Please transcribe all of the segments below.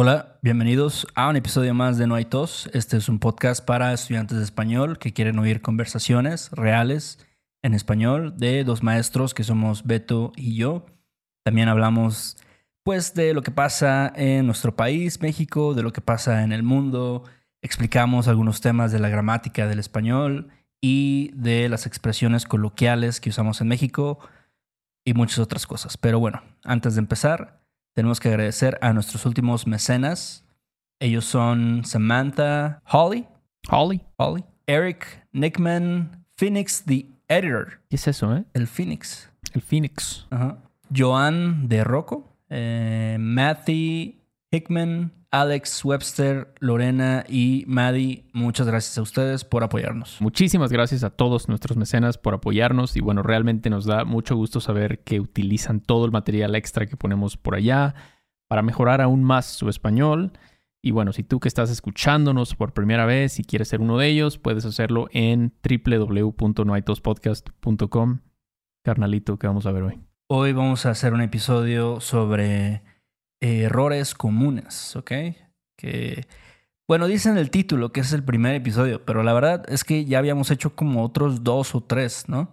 Hola, bienvenidos a un episodio más de No hay tos. Este es un podcast para estudiantes de español que quieren oír conversaciones reales en español de dos maestros que somos Beto y yo. También hablamos pues de lo que pasa en nuestro país, México, de lo que pasa en el mundo. Explicamos algunos temas de la gramática del español y de las expresiones coloquiales que usamos en México y muchas otras cosas. Pero bueno, antes de empezar, tenemos que agradecer a nuestros últimos mecenas. Ellos son Samantha Holly, Holly. Holly, Eric Nickman, Phoenix the Editor, ¿Qué es eso, eh? el Phoenix, El Phoenix. Ajá. Joan de Rocco, eh, Matthew Hickman, Alex Webster, Lorena y Maddie. Muchas gracias a ustedes por apoyarnos. Muchísimas gracias a todos nuestros mecenas por apoyarnos y bueno, realmente nos da mucho gusto saber que utilizan todo el material extra que ponemos por allá para mejorar aún más su español. Y bueno, si tú que estás escuchándonos por primera vez y quieres ser uno de ellos, puedes hacerlo en www.noaitospodcast.com. Carnalito, ¿qué vamos a ver hoy? Hoy vamos a hacer un episodio sobre errores comunes, ¿ok? Que, bueno, dicen el título que es el primer episodio, pero la verdad es que ya habíamos hecho como otros dos o tres, ¿no?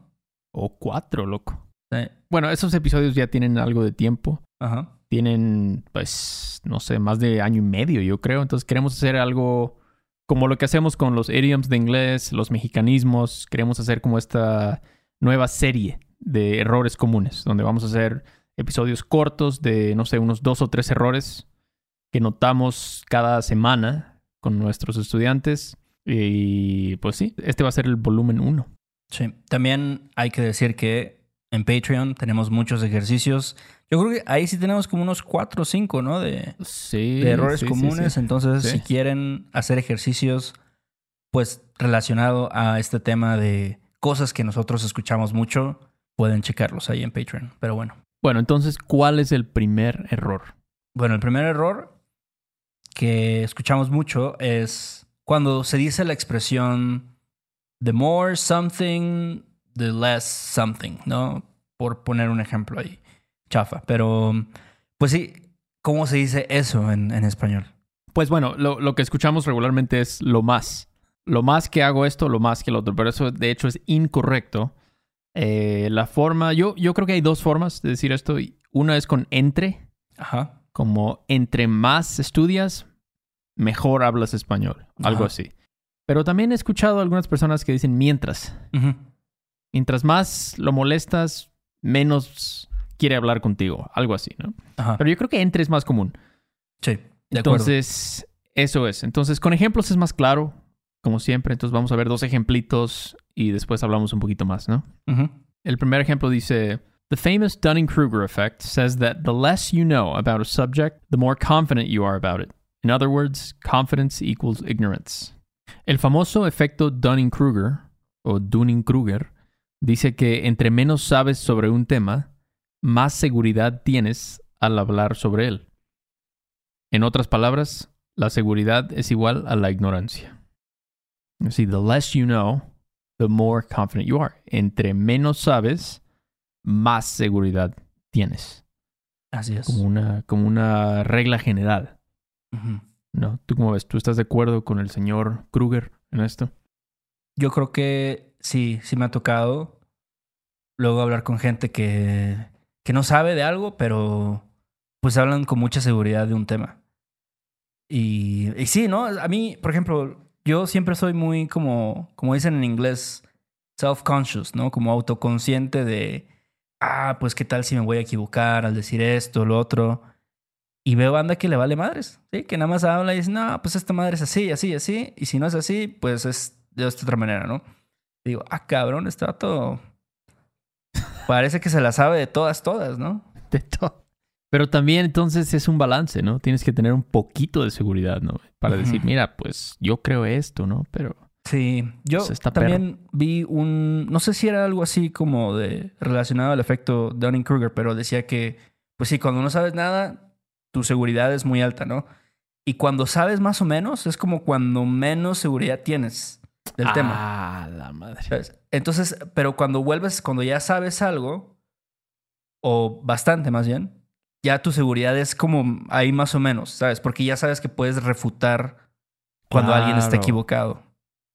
O cuatro, loco. Sí. Bueno, esos episodios ya tienen algo de tiempo. Ajá. tienen, pues, no sé, más de año y medio, yo creo. Entonces queremos hacer algo como lo que hacemos con los idioms de inglés, los mexicanismos. Queremos hacer como esta nueva serie de errores comunes, donde vamos a hacer episodios cortos de, no sé, unos dos o tres errores que notamos cada semana con nuestros estudiantes. Y pues sí, este va a ser el volumen uno. Sí. También hay que decir que en Patreon tenemos muchos ejercicios. Yo creo que ahí sí tenemos como unos cuatro o cinco, ¿no? De, Sí. de errores sí, comunes. sí. Entonces, si quieren hacer ejercicios, pues relacionado a este tema de cosas que nosotros escuchamos mucho, pueden checarlos ahí en Patreon. Pero bueno. Bueno, entonces, ¿cuál es el primer error? Bueno, el primer error que escuchamos mucho es cuando se dice la expresión the more something, the less something, ¿no? Por poner un ejemplo ahí, chafa. Pero, pues sí, ¿cómo se dice eso en, en español? Pues bueno, lo, lo que escuchamos regularmente es lo más. Lo más que hago esto, lo más que el otro. Pero eso de hecho es incorrecto. Eh, la forma, yo, yo creo que hay dos formas de decir esto. Una es con entre, Ajá. como entre más estudias, mejor hablas español. Algo así. Pero también he escuchado a algunas personas que dicen mientras. Mientras más lo molestas, menos quiere hablar contigo. Algo así, ¿no? Ajá. Pero yo creo que entre es más común. Sí, de acuerdo. Entonces, eso es. Entonces, con ejemplos es más claro, como siempre. Entonces, vamos a ver dos ejemplitos y después hablamos un poquito más, ¿no? El primer ejemplo dice: The famous Dunning-Kruger effect says that the less you know about a subject, the more confident you are about it. In other words, confidence equals ignorance. El famoso efecto Dunning-Kruger, o Dunning-Kruger, dice que entre menos sabes sobre un tema, más seguridad tienes al hablar sobre él. En otras palabras, la seguridad es igual a la ignorancia. Así, the less you know, the more confident you are. Entre menos sabes, más seguridad tienes. Así es. Como una, como una regla general. ¿No? ¿Tú cómo ves? ¿Tú estás de acuerdo con el señor Kruger en esto? Yo creo que sí, sí me ha tocado luego hablar con gente que, que no sabe de algo, pero pues hablan con mucha seguridad de un tema. Y, y sí, ¿no? A mí, por ejemplo, yo siempre soy muy como, como dicen en inglés, self-conscious, ¿no? Como autoconsciente de, ah, pues qué tal si me voy a equivocar al decir esto, lo otro. Y veo banda que le vale madres, ¿sí? Que nada más habla y dice, no, pues esta madre es así, así, así. Y si no es así, pues es de otra manera, ¿no? Digo, ah, cabrón, este vato parece que se la sabe de todas, todas, ¿no? De todo. Pero también entonces es un balance, ¿no? Tienes que tener un poquito de seguridad, ¿no? Para decir, mira, pues yo creo esto, ¿no? Pero Sí, yo Pues también vi un, no sé si era algo así como de relacionado al efecto Dunning-Kruger, pero decía que, pues sí, cuando no sabes nada, tu seguridad es muy alta, ¿no? Y cuando sabes más o menos, es como cuando menos seguridad tienes del tema. Ah, la madre. ¿sabes? Entonces, pero cuando vuelves, cuando ya sabes algo, o bastante más bien, ya tu seguridad es como ahí más o menos, ¿sabes? Porque ya sabes que puedes refutar cuando alguien está equivocado.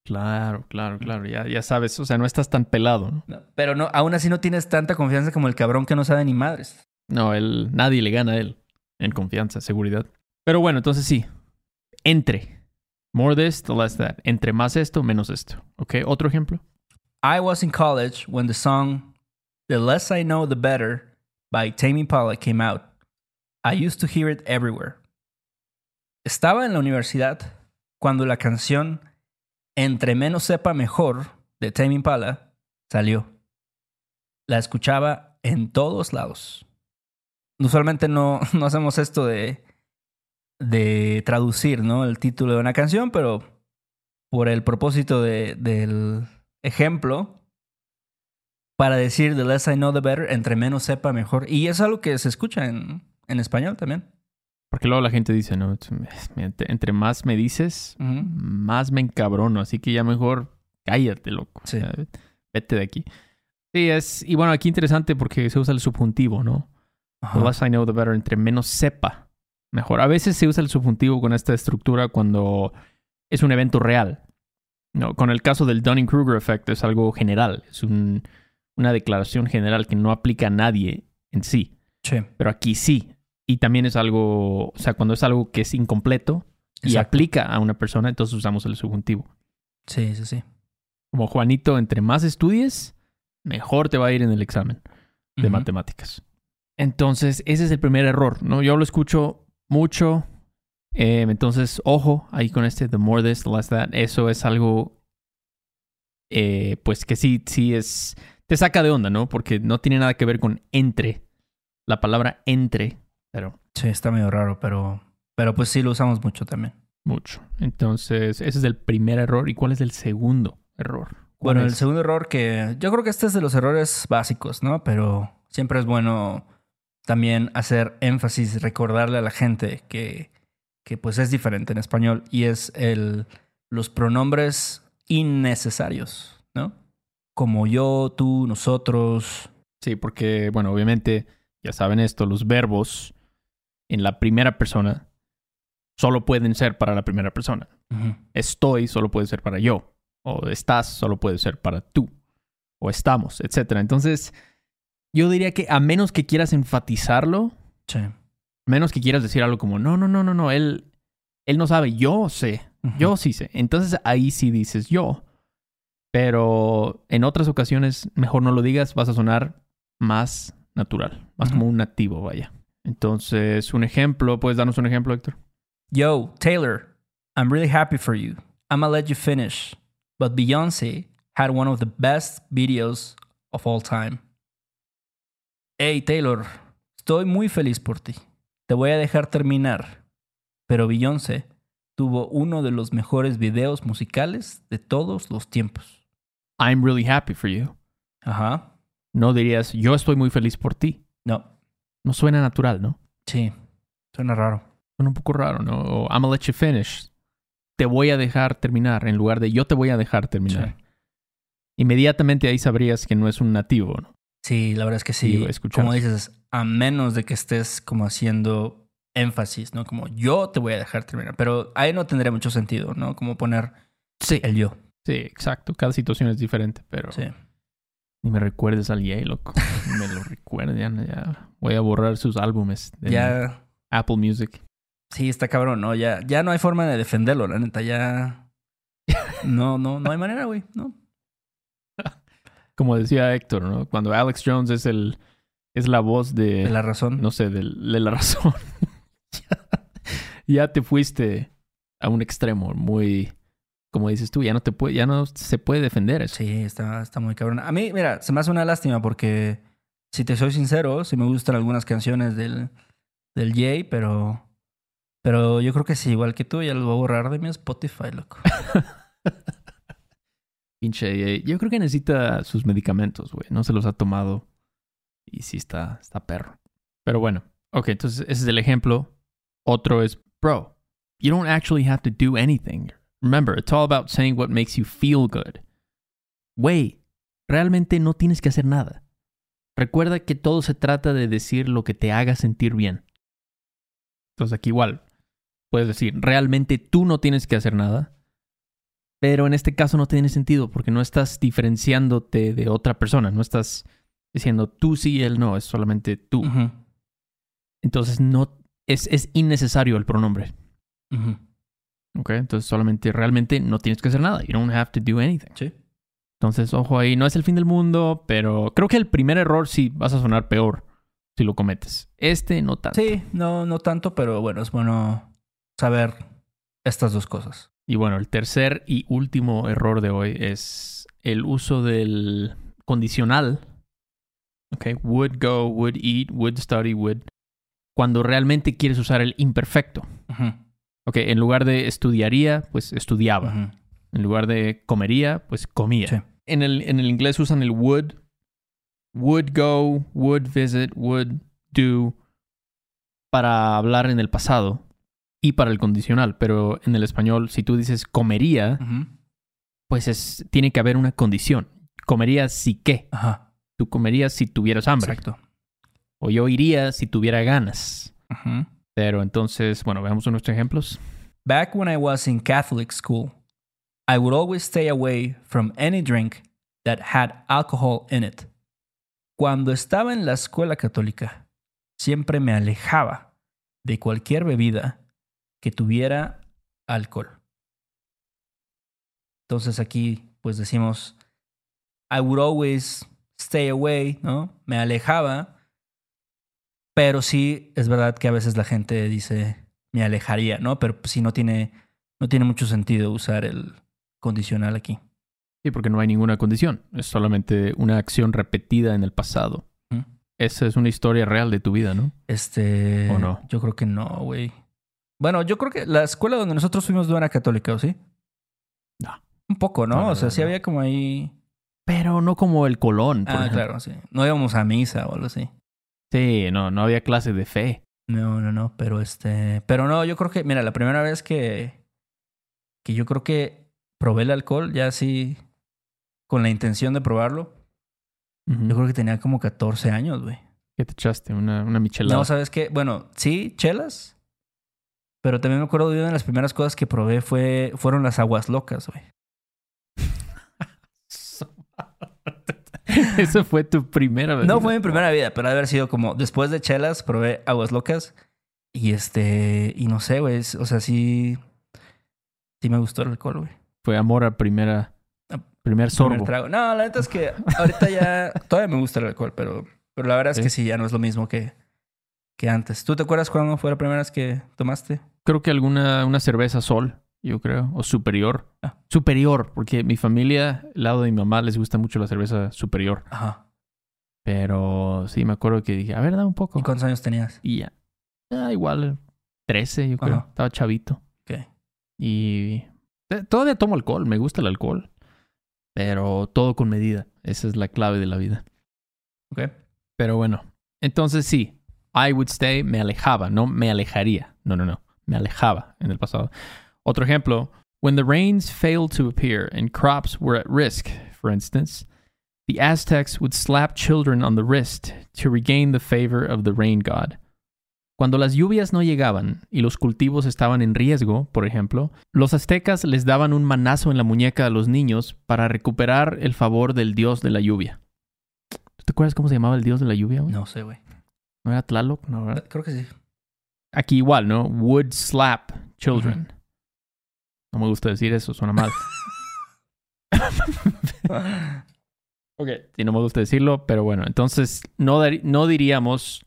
Claro, claro, claro. Ya, ya sabes, o sea, no estás tan pelado, ¿no? No, Pero no, aún así no tienes tanta confianza como el cabrón que no sabe ni madres. No, él, nadie le gana a él en confianza, seguridad. Pero bueno, entonces sí. Entre. More this, the less that. Entre más esto, menos esto. ¿Ok? Otro ejemplo. I was in college when the song The Less I Know the Better by Tame Impala came out. I used to hear it everywhere. Estaba en la universidad cuando la canción Entre menos sepa mejor de Tame Impala salió. La escuchaba en todos lados. Usualmente no, no hacemos esto de, de traducir ¿no? el título de una canción, pero por el propósito de- del ejemplo, para decir the less I know the better, entre menos sepa mejor. Y es algo que se escucha en, en español también. Porque luego la gente dice, no, entre, más me dices, más me encabrono. Así que ya mejor cállate, loco. Sí. Vete de aquí. Sí, es. Y bueno, aquí interesante porque se usa el subjuntivo, ¿no? The less I know, the better. Entre menos sepa, mejor. A veces se usa el subjuntivo con esta estructura cuando es un evento real. No, con el caso del Dunning-Kruger effect es algo general. Es un- una declaración general que no aplica a nadie en sí. Sí, Pero aquí sí. Y también es algo, o sea, cuando es algo que es incompleto y Exacto. aplica a una persona, entonces usamos el subjuntivo. sí, sí, sí. Como Juanito, entre más estudies, mejor te va a ir en el examen de matemáticas. Entonces, ese es el primer error, ¿no? Yo lo escucho mucho. eh, entonces, ojo ahí con este, the more this, the less that. Eso es algo, eh, pues que sí, sí es, te saca de onda, ¿no? Porque no tiene nada que ver con entre. La palabra entre, pero Sí, está medio raro, pero, pero pues sí lo usamos mucho también. mucho. Entonces, ese es el primer error. ¿Y cuál es el segundo error? ¿Cuál Bueno, el segundo error que yo creo que este es de los errores básicos, ¿no? Pero siempre es bueno también hacer énfasis, recordarle a la gente que, que pues es diferente en español y es el, los pronombres innecesarios, ¿no? Como yo, tú, nosotros. Sí, porque, bueno, obviamente, ya saben esto, los verbos en la primera persona solo pueden ser para la primera persona. Estoy solo puede ser para yo. O estás solo puede ser para tú. O estamos, etc. Entonces, yo diría que a menos que quieras enfatizarlo, Sí. a menos que quieras decir algo como, no, no, no, no, no, él, él no sabe, yo sé, yo sí sé. Entonces ahí sí dices yo. Pero en otras ocasiones, mejor no lo digas, vas a sonar más natural, más como un nativo, vaya. Entonces, un ejemplo, ¿puedes darnos un ejemplo, Héctor? Yo, Taylor, I'm really happy for you. I'm gonna let you finish. But Beyonce had one of the best videos of all time. Hey, Taylor, estoy muy feliz por ti. Te voy a dejar terminar. Pero Beyoncé tuvo uno de los mejores videos musicales de todos los tiempos. I'm really happy for you. Ajá. No dirías, yo estoy muy feliz por ti. No. No suena natural, ¿no? Sí. Suena raro. Suena un poco raro, ¿no? O I'm gonna let you finish. Te voy a dejar terminar, en lugar de yo te voy a dejar terminar. Sí. Inmediatamente ahí sabrías que no es un nativo, ¿no? Sí, la verdad es que Sí, como dices, a menos de que estés como haciendo énfasis, ¿no? Como yo te voy a dejar terminar. Pero ahí no tendría mucho sentido, ¿no? Como poner Sí. el yo. Sí, exacto. Cada situación es diferente, pero Sí. Ni me recuerdes al Jay, loco. Ni me lo recuerdes, ya, ya. Voy a borrar sus álbumes de Ya, Apple Music. sí, está cabrón, ¿no? Ya, ya no hay forma de defenderlo, la neta. Ya. No, no, no hay manera, güey. No. Como decía Héctor, ¿no? Cuando Alex Jones es el es la voz de, De la razón. no sé, del- de, la razón. ya, ya te fuiste a un extremo muy como dices tú, ya no te puede ya no se puede defender eso. Sí, está, está muy cabrón. A mí, mira, se me hace una lástima porque, si te soy sincero, sí me gustan algunas canciones del, del Jay, pero, pero yo creo que sí, igual que tú, ya los voy a borrar de mi Spotify, loco. Pinche, eh, yo creo que necesita sus medicamentos, güey. No se los ha tomado. Y sí está, está perro. Pero bueno, ok, entonces ese es el ejemplo. Otro es, bro, you don't actually have to do anything. Remember, it's all about saying what makes you feel good. Güey, realmente no tienes que hacer nada. Recuerda que todo se trata de decir lo que te haga sentir bien. Entonces aquí igual, puedes decir, realmente tú no tienes que hacer nada, pero en este caso no tiene sentido porque no estás diferenciándote de otra persona, no estás diciendo tú sí, él no, es solamente tú. Entonces no es, es innecesario el pronombre. ujú. ¿Ok? Entonces solamente realmente no tienes que hacer nada. You don't have to do anything. Sí. Entonces, ojo ahí, no es el fin del mundo, pero creo que el primer error sí vas a sonar peor si lo cometes. Este no tanto. Sí, no, no tanto, pero bueno, es bueno saber estas dos cosas. Y bueno, el tercer y último error de hoy es el uso del condicional. Ok, would go, would eat, would study, would. Cuando realmente quieres usar el imperfecto. Ujú, Ok, en lugar de estudiaría, pues estudiaba. En lugar de comería, pues comía. Sí. En, el, en el inglés usan el would. Would go, would visit, would do para hablar en el pasado y para el condicional. Pero en el español, si tú dices comería, pues es, tiene que haber una condición. Comería si qué. Ajá, Tú comerías si tuvieras hambre. exacto. O yo iría si tuviera ganas. Ujú. Pero entonces, bueno, veamos unos ejemplos. Back when I was in Catholic school, I would always stay away from any drink that had alcohol in it. Cuando estaba en la escuela católica, siempre me alejaba de cualquier bebida que tuviera alcohol. Entonces aquí pues decimos I would always stay away, ¿no? Me alejaba. Pero sí es verdad que a veces la gente dice me alejaría, ¿no? Pero sí no tiene, no tiene mucho sentido usar el condicional aquí. Sí, porque no hay ninguna condición. Es solamente una acción repetida en el pasado. Esa es una historia real de tu vida, ¿no? Este. ¿O no? Yo creo que no, güey. Bueno, yo creo que la escuela donde nosotros fuimos no era católica, ¿o sí? No. Un poco, ¿no? O sea, no, sí había como ahí. Pero no como el Colón, por Ah, ejemplo. claro, sí. No íbamos a misa o algo así. Sí, no, no había clase de fe. No, no, no. Pero este. Pero no, yo creo que. Mira, la primera vez que. Que yo creo que probé el alcohol, ya así. Con la intención de probarlo. Yo creo que tenía como 14 años, güey. ¿Qué te echaste? Una, una michelada. No, ¿sabes qué? Bueno, sí, chelas. Pero también me acuerdo de una de las primeras cosas que probé fue, fueron las aguas locas, güey. Esa fue tu primera vez. No fue mi primera vida, pero haber sido como después de chelas probé aguas locas. Y este, y no sé, güey. O sea, sí. Sí me gustó el alcohol, güey. Fue amor a primera. A- Primer sorbo. Primer trago. No, la neta es que ahorita ya. todavía me gusta el alcohol, pero, pero la verdad es que sí, ya no es lo mismo que, que antes. ¿Tú te acuerdas cuándo fue la primera vez que tomaste? Creo que alguna una cerveza sol, yo creo, o superior. Ah. Superior, porque mi familia, el lado de mi mamá, les gusta mucho la cerveza superior. Ajá. Pero sí, me acuerdo que dije, a ver, dame un poco. ¿Y cuántos años tenías? Y ya. Ah, igual, 13, yo creo. Ajá. Estaba chavito. Ok. Y eh, todavía tomo alcohol, me gusta el alcohol. Pero todo con medida. Esa es la clave de la vida. Ok. Pero bueno, entonces sí, I would stay, me alejaba, no me alejaría. No, no, no, me alejaba en el pasado. Otro ejemplo, when the rains failed to appear and crops were at risk, for instance, the Aztecs would slap children on the wrist to regain the favor of the rain god. Cuando las lluvias no llegaban y los cultivos estaban en riesgo, por ejemplo, los aztecas les daban un manazo en la muñeca a los niños para recuperar el favor del dios de la lluvia. ¿Tú te acuerdas cómo se llamaba el dios de la lluvia? güey? No sé, güey. ¿No era Tlaloc? No, ¿verdad? Creo que sí. Aquí igual, ¿no? Would slap children. No me gusta decir eso, suena mal. ok. Sí, no me gusta decirlo, pero bueno. Entonces, no, no diríamos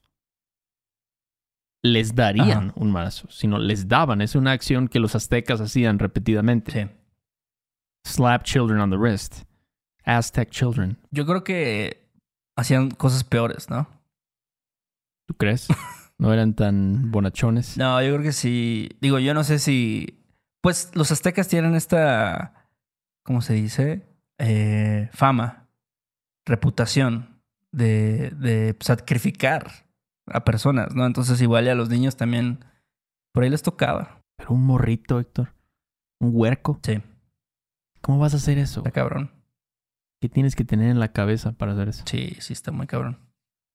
les darían Ajá. un manazo, sino les daban. Es una acción que los aztecas hacían repetidamente. Sí. Slap children on the wrist. Aztec children. Yo creo que hacían cosas peores, ¿no? ¿Tú crees? No eran tan bonachones. No, yo creo que sí. Digo, yo no sé si. Pues los aztecas tienen esta. ¿Cómo se dice? Eh, fama, reputación de, de sacrificar a personas, ¿no? Entonces, igual y a los niños también. Por ahí les tocaba. Pero un morrito, Héctor. Un huerco. Sí, ¿Cómo vas a hacer eso? está cabrón. ¿Qué tienes que tener en la cabeza para hacer eso? Sí, sí, está muy cabrón.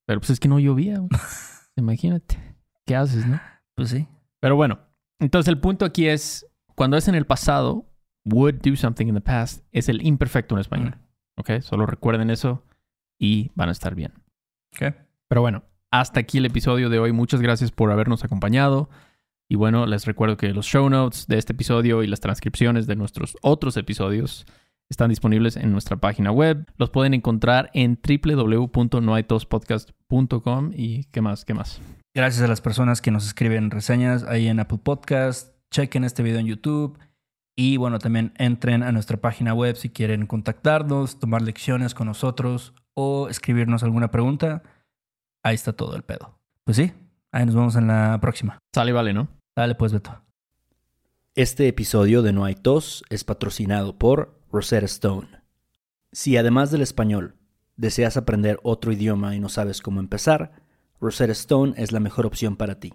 Pero pues es que no llovía. Imagínate. ¿Qué haces, no? Pues sí. Pero bueno, entonces el punto aquí es, cuando es en el pasado, would do something in the past, es el imperfecto en español. ¿Ok? Solo recuerden eso y van a estar bien. Ok. Pero bueno, hasta aquí el episodio de hoy. Muchas gracias por habernos acompañado. Y bueno, les recuerdo que los show notes de este episodio y las transcripciones de nuestros otros episodios están disponibles en nuestra página web. Los pueden encontrar en www.noaitospodcast.com y qué más, qué más. Gracias a las personas que nos escriben reseñas ahí en Apple Podcast. Chequen este video en YouTube. Y bueno, también entren a nuestra página web si quieren contactarnos, tomar lecciones con nosotros o escribirnos alguna pregunta. Ahí está todo el pedo. Pues sí, ahí nos vemos en la próxima. Sale y vale, ¿no? Dale pues, Beto. Este episodio de No hay tos es patrocinado por Rosetta Stone. Si además del español deseas aprender otro idioma y no sabes cómo empezar, Rosetta Stone es la mejor opción para ti.